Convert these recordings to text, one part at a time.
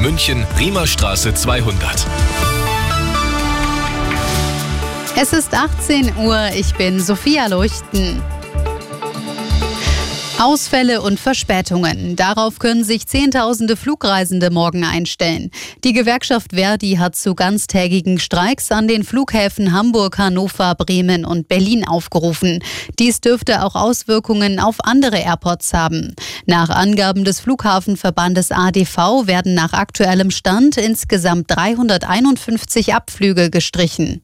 München, Riemerstraße 200. Es ist 18 Uhr, ich bin Sophia Leuchten. Ausfälle und Verspätungen. Darauf können sich Zehntausende Flugreisende morgen einstellen. Die Gewerkschaft Verdi hat zu ganztägigen Streiks an den Flughäfen Hamburg, Hannover, Bremen und Berlin aufgerufen. Dies dürfte auch Auswirkungen auf andere Airports haben. Nach Angaben des Flughafenverbandes ADV werden nach aktuellem Stand insgesamt 351 Abflüge gestrichen.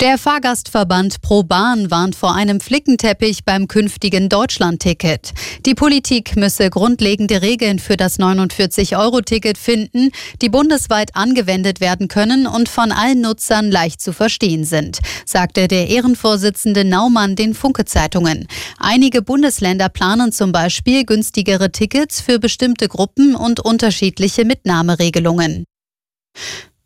Der Fahrgastverband ProBahn warnt vor einem Flickenteppich beim künftigen Deutschlandticket. Die Politik müsse grundlegende Regeln für das 49-Euro-Ticket finden, die bundesweit angewendet werden können und von allen Nutzern leicht zu verstehen sind, sagte der Ehrenvorsitzende Naumann den Funke-Zeitungen. Einige Bundesländer planen zum Beispiel günstigere Tickets für bestimmte Gruppen und unterschiedliche Mitnahmeregelungen.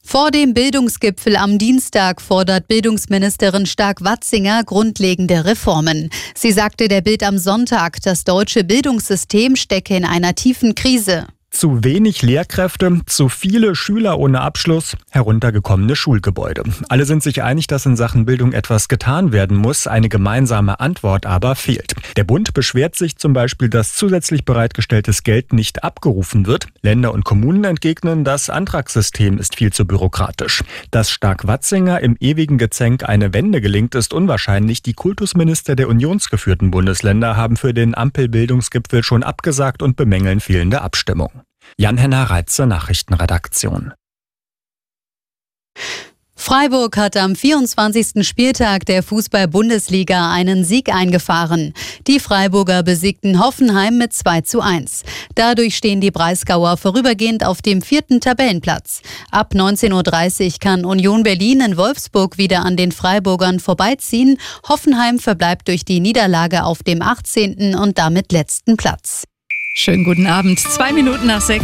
Vor dem Bildungsgipfel am Dienstag fordert Bildungsministerin Stark-Watzinger grundlegende Reformen. Sie sagte der Bild am Sonntag, das deutsche Bildungssystem stecke in einer tiefen Krise. Zu wenig Lehrkräfte, zu viele Schüler ohne Abschluss, heruntergekommene Schulgebäude. Alle sind sich einig, dass in Sachen Bildung etwas getan werden muss. Eine gemeinsame Antwort aber fehlt. Der Bund beschwert sich zum Beispiel, dass zusätzlich bereitgestelltes Geld nicht abgerufen wird. Länder und Kommunen entgegnen, das Antragssystem ist viel zu bürokratisch. Dass Stark-Watzinger im ewigen Gezänk eine Wende gelingt, ist unwahrscheinlich. Die Kultusminister der unionsgeführten Bundesländer haben für den Ampelbildungsgipfel schon abgesagt und bemängeln fehlende Abstimmung. Jan-Henner Reitze, Nachrichtenredaktion. Freiburg hat am 24. Spieltag der Fußball-Bundesliga einen Sieg eingefahren. Die Freiburger besiegten Hoffenheim mit 2 zu 1. Dadurch stehen die Breisgauer vorübergehend auf dem vierten Tabellenplatz. Ab 19.30 Uhr kann Union Berlin in Wolfsburg wieder an den Freiburgern vorbeiziehen. Hoffenheim verbleibt durch die Niederlage auf dem 18. und damit letzten Platz. Schönen guten Abend. Zwei Minuten nach sechs.